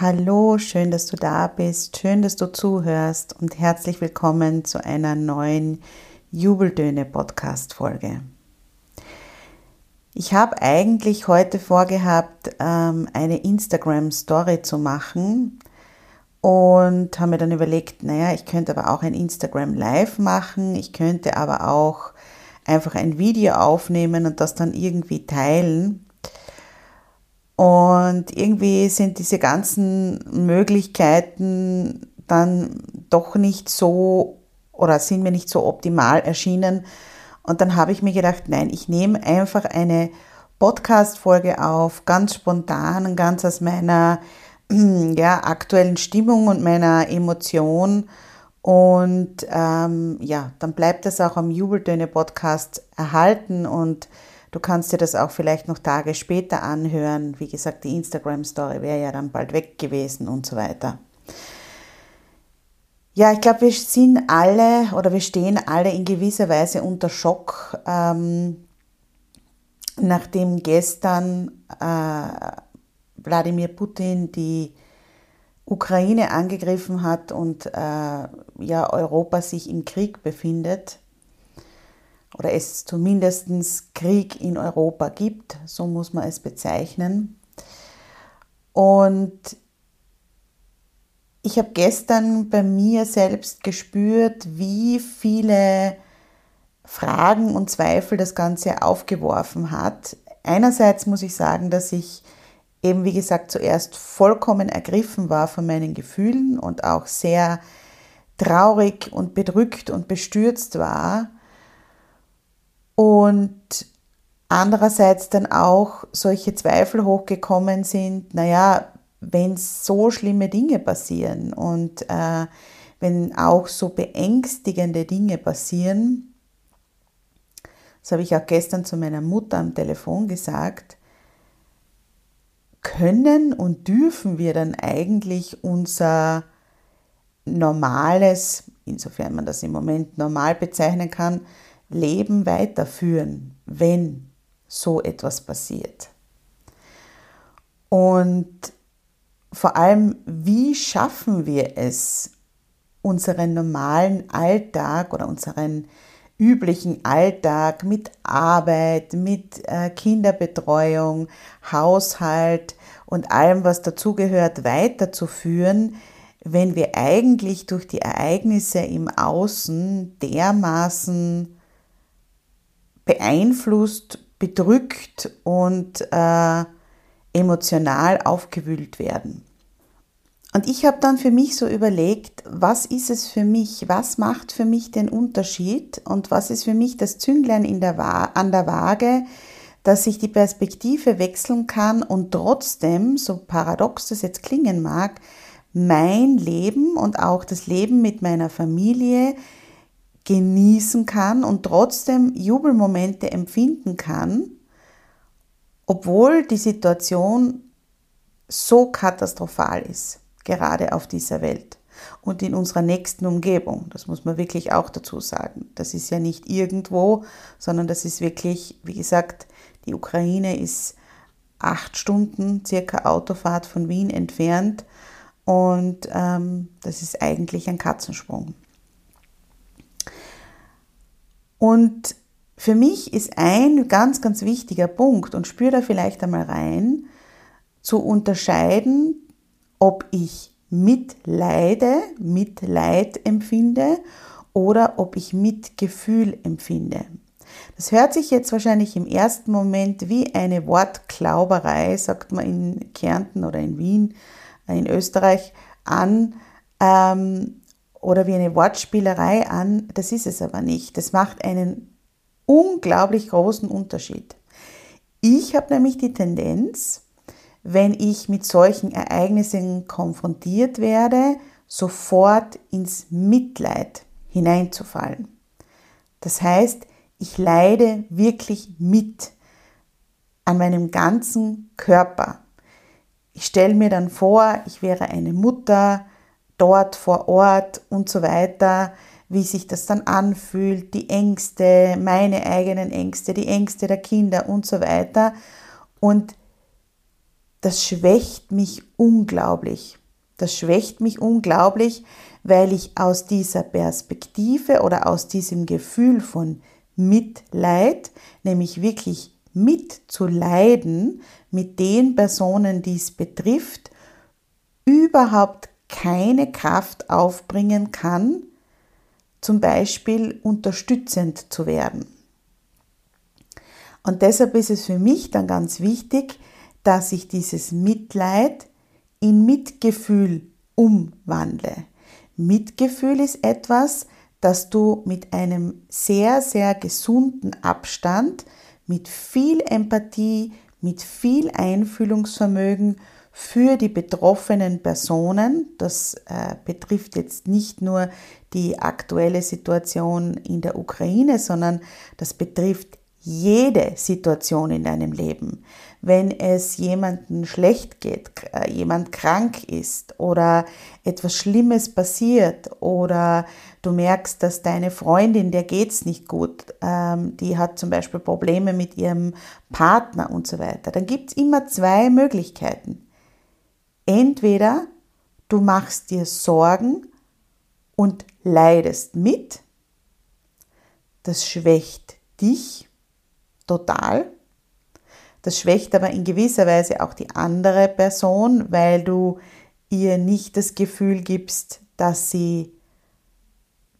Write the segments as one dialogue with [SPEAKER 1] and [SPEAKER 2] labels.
[SPEAKER 1] Hallo, schön, dass du da bist, schön, dass du zuhörst und herzlich willkommen zu einer neuen Jubeltöne Podcast Folge. Ich habe eigentlich heute vorgehabt, ähm, eine Instagram Story zu machen und habe mir dann überlegt, naja, ich könnte aber auch ein Instagram Live machen, ich könnte aber auch einfach ein Video aufnehmen und das dann irgendwie teilen. Und irgendwie sind diese ganzen Möglichkeiten dann doch nicht so oder sind mir nicht so optimal erschienen. Und dann habe ich mir gedacht, nein, ich nehme einfach eine Podcast-Folge auf, ganz spontan ganz aus meiner ja, aktuellen Stimmung und meiner Emotion. Und ähm, ja, dann bleibt das auch am Jubeltöne-Podcast erhalten und Du kannst dir das auch vielleicht noch Tage später anhören. Wie gesagt, die Instagram-Story wäre ja dann bald weg gewesen und so weiter. Ja, ich glaube, wir sind alle oder wir stehen alle in gewisser Weise unter Schock, ähm, nachdem gestern äh, Wladimir Putin die Ukraine angegriffen hat und äh, ja Europa sich im Krieg befindet oder es zumindest Krieg in Europa gibt, so muss man es bezeichnen. Und ich habe gestern bei mir selbst gespürt, wie viele Fragen und Zweifel das Ganze aufgeworfen hat. Einerseits muss ich sagen, dass ich eben, wie gesagt, zuerst vollkommen ergriffen war von meinen Gefühlen und auch sehr traurig und bedrückt und bestürzt war und andererseits dann auch solche Zweifel hochgekommen sind, naja, wenn so schlimme Dinge passieren und äh, wenn auch so beängstigende Dinge passieren, das habe ich auch gestern zu meiner Mutter am Telefon gesagt, können und dürfen wir dann eigentlich unser normales, insofern man das im Moment normal bezeichnen kann, Leben weiterführen, wenn so etwas passiert. Und vor allem, wie schaffen wir es, unseren normalen Alltag oder unseren üblichen Alltag mit Arbeit, mit äh, Kinderbetreuung, Haushalt und allem, was dazugehört, weiterzuführen, wenn wir eigentlich durch die Ereignisse im Außen dermaßen beeinflusst, bedrückt und äh, emotional aufgewühlt werden. Und ich habe dann für mich so überlegt, was ist es für mich, was macht für mich den Unterschied und was ist für mich das Zünglein in der an der Waage, dass ich die Perspektive wechseln kann und trotzdem, so paradox das jetzt klingen mag, mein Leben und auch das Leben mit meiner Familie genießen kann und trotzdem Jubelmomente empfinden kann, obwohl die Situation so katastrophal ist, gerade auf dieser Welt und in unserer nächsten Umgebung. Das muss man wirklich auch dazu sagen. Das ist ja nicht irgendwo, sondern das ist wirklich, wie gesagt, die Ukraine ist acht Stunden circa Autofahrt von Wien entfernt und ähm, das ist eigentlich ein Katzensprung. Und für mich ist ein ganz, ganz wichtiger Punkt und spür da vielleicht einmal rein, zu unterscheiden, ob ich Mitleide, Mitleid empfinde oder ob ich Mitgefühl empfinde. Das hört sich jetzt wahrscheinlich im ersten Moment wie eine Wortklauberei, sagt man in Kärnten oder in Wien, in Österreich, an. Ähm, oder wie eine Wortspielerei an. Das ist es aber nicht. Das macht einen unglaublich großen Unterschied. Ich habe nämlich die Tendenz, wenn ich mit solchen Ereignissen konfrontiert werde, sofort ins Mitleid hineinzufallen. Das heißt, ich leide wirklich mit an meinem ganzen Körper. Ich stelle mir dann vor, ich wäre eine Mutter, dort vor Ort und so weiter, wie sich das dann anfühlt, die Ängste, meine eigenen Ängste, die Ängste der Kinder und so weiter. Und das schwächt mich unglaublich. Das schwächt mich unglaublich, weil ich aus dieser Perspektive oder aus diesem Gefühl von Mitleid, nämlich wirklich mitzuleiden mit den Personen, die es betrifft, überhaupt keine Kraft aufbringen kann, zum Beispiel unterstützend zu werden. Und deshalb ist es für mich dann ganz wichtig, dass ich dieses Mitleid in Mitgefühl umwandle. Mitgefühl ist etwas, das du mit einem sehr, sehr gesunden Abstand, mit viel Empathie, mit viel Einfühlungsvermögen für die betroffenen Personen, das äh, betrifft jetzt nicht nur die aktuelle Situation in der Ukraine, sondern das betrifft jede Situation in deinem Leben. Wenn es jemandem schlecht geht, äh, jemand krank ist oder etwas Schlimmes passiert oder du merkst, dass deine Freundin, der geht's nicht gut, ähm, die hat zum Beispiel Probleme mit ihrem Partner und so weiter, dann gibt's immer zwei Möglichkeiten. Entweder du machst dir Sorgen und leidest mit, das schwächt dich total. Das schwächt aber in gewisser Weise auch die andere Person, weil du ihr nicht das Gefühl gibst, dass sie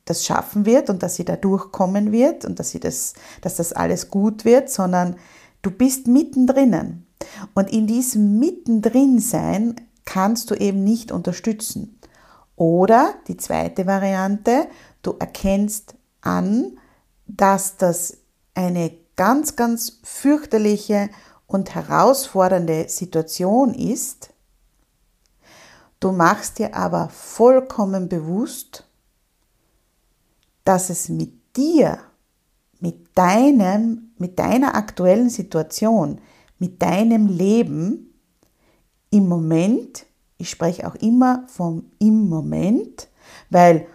[SPEAKER 1] das schaffen wird und dass sie da durchkommen wird und dass, sie das, dass das alles gut wird, sondern du bist mittendrin. Und in diesem mittendrin sein kannst du eben nicht unterstützen. Oder die zweite Variante, du erkennst an, dass das eine ganz, ganz fürchterliche und herausfordernde Situation ist, du machst dir aber vollkommen bewusst, dass es mit dir, mit deinem, mit deiner aktuellen Situation, mit deinem Leben im Moment, ich spreche auch immer vom im Moment, weil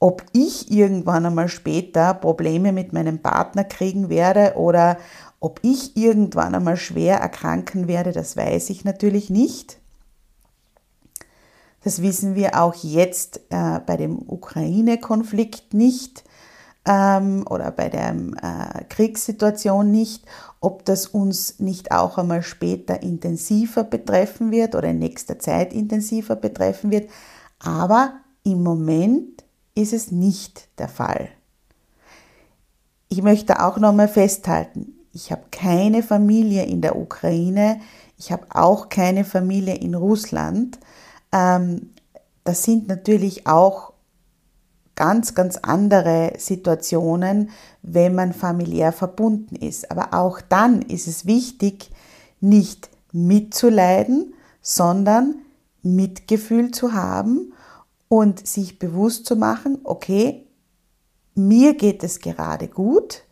[SPEAKER 1] ob ich irgendwann einmal später Probleme mit meinem Partner kriegen werde oder ob ich irgendwann einmal schwer erkranken werde, das weiß ich natürlich nicht. Das wissen wir auch jetzt äh, bei dem Ukraine-Konflikt nicht ähm, oder bei der äh, Kriegssituation nicht, ob das uns nicht auch einmal später intensiver betreffen wird oder in nächster Zeit intensiver betreffen wird. Aber im Moment ist es nicht der Fall. Ich möchte auch nochmal festhalten, ich habe keine Familie in der Ukraine, ich habe auch keine Familie in Russland. Ähm, das sind natürlich auch ganz, ganz andere Situationen, wenn man familiär verbunden ist. Aber auch dann ist es wichtig, nicht mitzuleiden, sondern Mitgefühl zu haben und sich bewusst zu machen, okay, mir geht es gerade gut,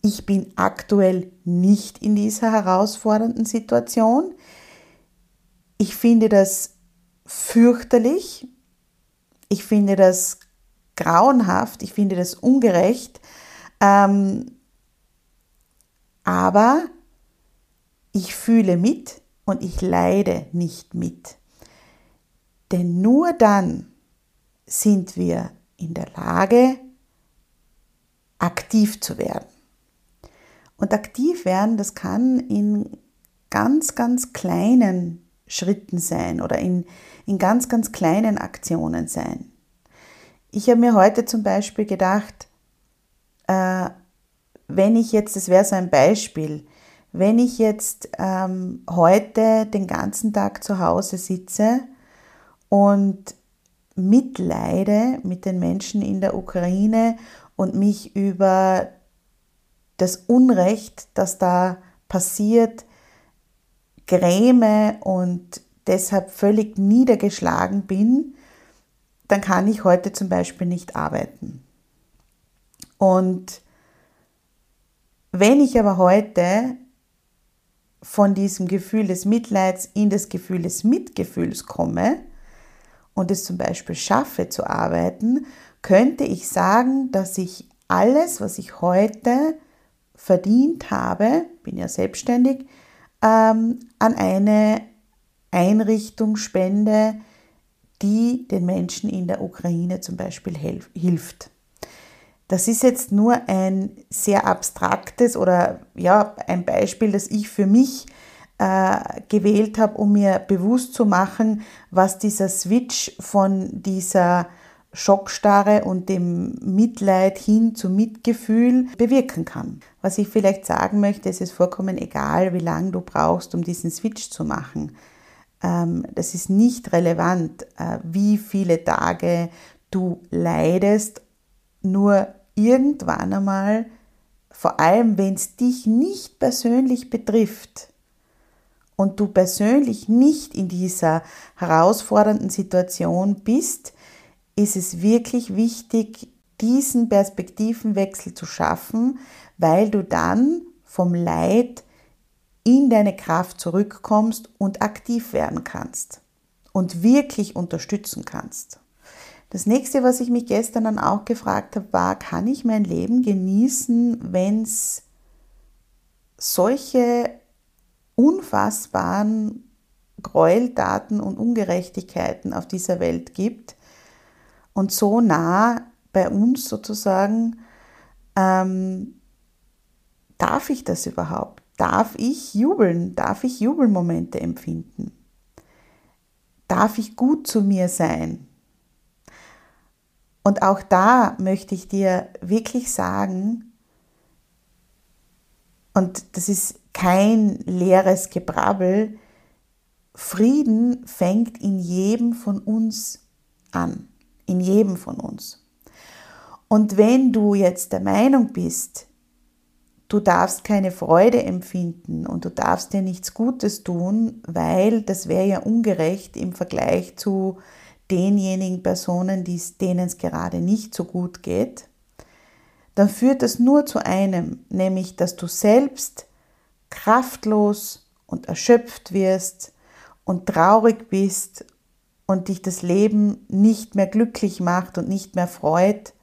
[SPEAKER 1] ich bin aktuell nicht in dieser herausfordernden Situation, ich finde das fürchterlich, ich finde das grauenhaft, ich finde das ungerecht, ähm, aber ich fühle mit und ich leide nicht mit. Denn nur dann sind wir in der Lage, aktiv zu werden. Und aktiv werden, das kann in ganz, ganz kleinen Schritten sein oder in, in ganz, ganz kleinen Aktionen sein. Ich habe mir heute zum Beispiel gedacht, äh, wenn ich jetzt, das wäre so ein Beispiel, wenn ich jetzt ähm, heute den ganzen Tag zu Hause sitze und mitleide mit den Menschen in der Ukraine und mich über das Unrecht, das da passiert, gräme und deshalb völlig niedergeschlagen bin, dann kann ich heute zum Beispiel nicht arbeiten. Und wenn ich aber heute von diesem Gefühl des Mitleids in das Gefühl des Mitgefühls komme, und es zum Beispiel schaffe zu arbeiten, könnte ich sagen, dass ich alles, was ich heute verdient habe, bin ja selbstständig, ähm, an eine Einrichtung spende, die den Menschen in der Ukraine zum Beispiel hilft. Das ist jetzt nur ein sehr abstraktes oder ja, ein Beispiel, das ich für mich äh, gewählt habe, um mir bewusst zu machen, was dieser Switch von dieser Schockstarre und dem Mitleid hin zum Mitgefühl bewirken kann. Was ich vielleicht sagen möchte, es ist vollkommen egal, wie lange du brauchst, um diesen Switch zu machen. Ähm, das ist nicht relevant, äh, wie viele Tage du leidest, nur irgendwann einmal, vor allem wenn es dich nicht persönlich betrifft und du persönlich nicht in dieser herausfordernden Situation bist, ist es wirklich wichtig, diesen Perspektivenwechsel zu schaffen, weil du dann vom Leid in deine Kraft zurückkommst und aktiv werden kannst und wirklich unterstützen kannst. Das nächste, was ich mich gestern dann auch gefragt habe, war, kann ich mein Leben genießen, wenn es solche unfassbaren Gräueltaten und Ungerechtigkeiten auf dieser Welt gibt, und so nah bei uns sozusagen, ähm, darf ich das überhaupt? Darf ich jubeln? Darf ich Jubelmomente empfinden? Darf ich gut zu mir sein? Und auch da möchte ich dir wirklich sagen, und das ist kein leeres Gebrabbel, Frieden fängt in jedem von uns an in jedem von uns. Und wenn du jetzt der Meinung bist, du darfst keine Freude empfinden und du darfst dir nichts Gutes tun, weil das wäre ja ungerecht im Vergleich zu denjenigen Personen, denen es gerade nicht so gut geht, dann führt das nur zu einem, nämlich dass du selbst kraftlos und erschöpft wirst und traurig bist und dich das Leben nicht mehr glücklich macht und nicht mehr freut.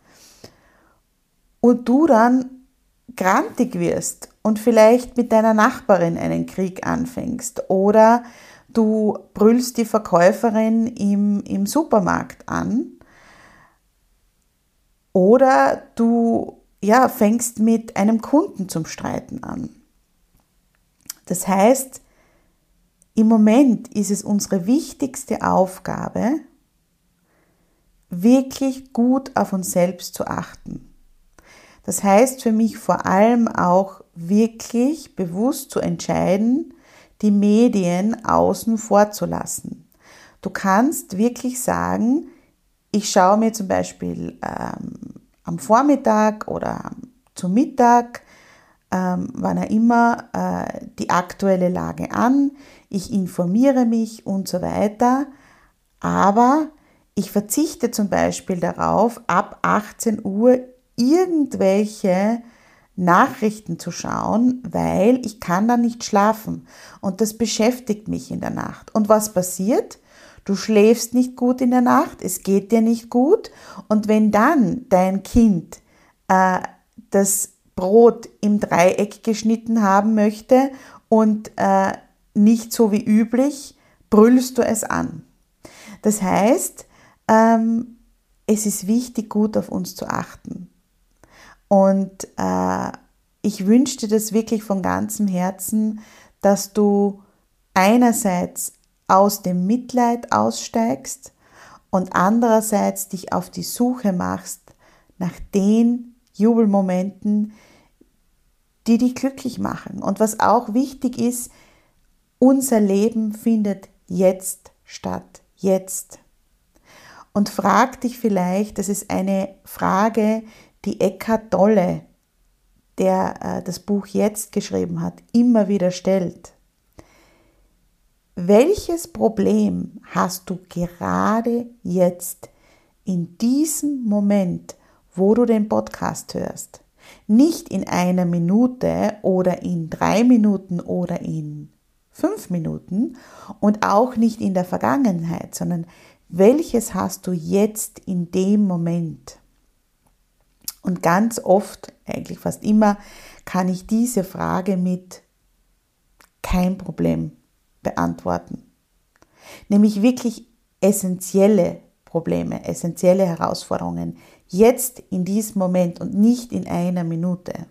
[SPEAKER 1] Und du dann grantig wirst und vielleicht mit deiner Nachbarin einen Krieg anfängst oder du brüllst die Verkäuferin im, im Supermarkt an oder du ja, fängst mit einem Kunden zum Streiten an. Das heißt, im Moment ist es unsere wichtigste Aufgabe, wirklich gut auf uns selbst zu achten. Das heißt für mich vor allem auch wirklich bewusst zu entscheiden, die Medien außen vor zu lassen. Du kannst wirklich sagen, ich schaue mir zum Beispiel ähm, am Vormittag oder zum Mittag, ähm, wann er immer, äh, die aktuelle Lage an ich informiere mich und so weiter, aber ich verzichte zum Beispiel darauf, ab 18 Uhr irgendwelche Nachrichten zu schauen, weil ich kann dann nicht schlafen und das beschäftigt mich in der Nacht. Und was passiert? Du schläfst nicht gut in der Nacht, es geht dir nicht gut und wenn dann dein Kind äh, das Brot im Dreieck geschnitten haben möchte und äh, nicht so wie üblich, brüllst du es an. Das heißt, ähm, es ist wichtig, gut auf uns zu achten. Und äh, ich wünsche dir das wirklich von ganzem Herzen, dass du einerseits aus dem Mitleid aussteigst und andererseits dich auf die Suche machst nach den Jubelmomenten, die dich glücklich machen. Und was auch wichtig ist, unser Leben findet jetzt statt, jetzt. Und frag dich vielleicht, das ist eine Frage, die Eckhard Tolle, der äh, das Buch jetzt geschrieben hat, immer wieder stellt. Welches Problem hast du gerade jetzt in diesem Moment, wo du den Podcast hörst? Nicht in einer Minute oder in drei Minuten oder in fünf Minuten und auch nicht in der Vergangenheit, sondern welches hast du jetzt in dem Moment? Und ganz oft, eigentlich fast immer, kann ich diese Frage mit kein Problem beantworten. Nämlich wirklich essentielle Probleme, essentielle Herausforderungen, jetzt in diesem Moment und nicht in einer Minute.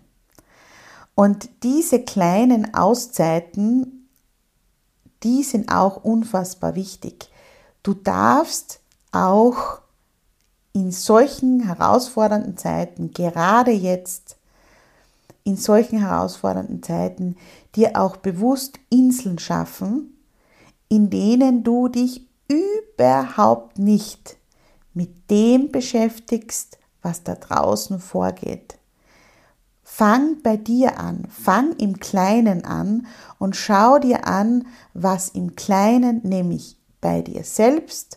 [SPEAKER 1] Und diese kleinen Auszeiten, die sind auch unfassbar wichtig. Du darfst auch in solchen herausfordernden Zeiten, gerade jetzt, in solchen herausfordernden Zeiten, dir auch bewusst Inseln schaffen, in denen du dich überhaupt nicht mit dem beschäftigst, was da draußen vorgeht. Fang bei dir an, fang im Kleinen an und schau dir an, was im Kleinen, nämlich bei dir selbst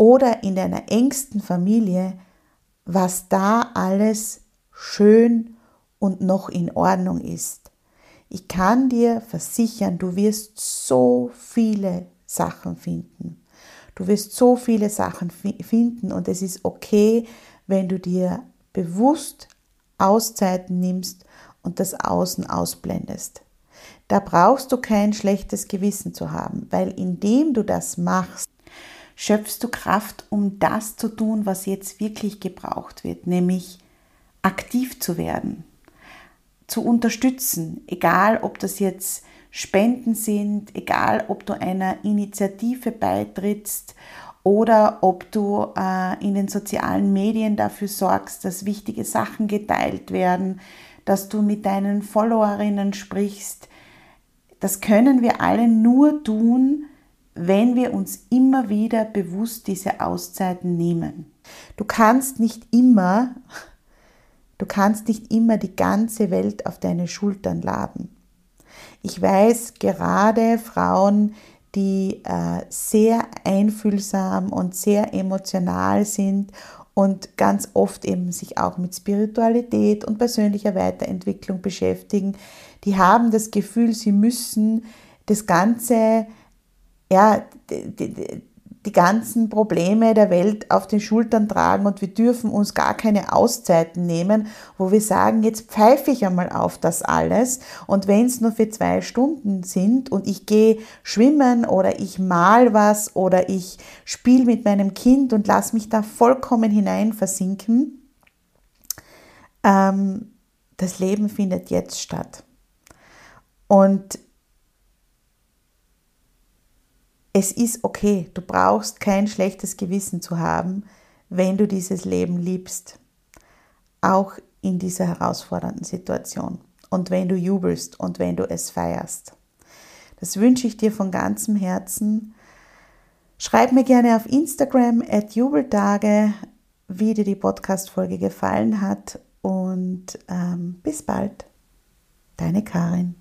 [SPEAKER 1] oder in deiner engsten Familie, was da alles schön und noch in Ordnung ist. Ich kann dir versichern, du wirst so viele Sachen finden. Du wirst so viele Sachen finden und es ist okay, wenn du dir bewusst Auszeiten nimmst und das Außen ausblendest. Da brauchst du kein schlechtes Gewissen zu haben, weil indem du das machst, schöpfst du Kraft, um das zu tun, was jetzt wirklich gebraucht wird, nämlich aktiv zu werden, zu unterstützen, egal ob das jetzt Spenden sind, egal ob du einer Initiative beitrittst oder ob du äh, in den sozialen Medien dafür sorgst, dass wichtige Sachen geteilt werden, dass du mit deinen Followerinnen sprichst. Das können wir alle nur tun, wenn wir uns immer wieder bewusst diese Auszeiten nehmen. Du kannst nicht immer, du kannst nicht immer die ganze Welt auf deine Schultern laden. Ich weiß, gerade Frauen, die äh, sehr einfühlsam und sehr emotional sind und ganz oft eben sich auch mit Spiritualität und persönlicher Weiterentwicklung beschäftigen, die haben das Gefühl, sie müssen das Ganze ja, die, die ganzen Probleme der Welt auf den Schultern tragen und wir dürfen uns gar keine Auszeiten nehmen, wo wir sagen, jetzt pfeife ich einmal auf das alles und wenn es nur für zwei Stunden sind und ich gehe schwimmen oder ich mal was oder ich spiele mit meinem Kind und lasse mich da vollkommen hinein versinken, ähm, das Leben findet jetzt statt. Und es ist okay, du brauchst kein schlechtes Gewissen zu haben, wenn du dieses Leben liebst, auch in dieser herausfordernden Situation und wenn du jubelst und wenn du es feierst. Das wünsche ich dir von ganzem Herzen. Schreib mir gerne auf Instagram at Jubeltage, wie dir die Podcast-Folge gefallen hat und ähm, bis bald. Deine Karin.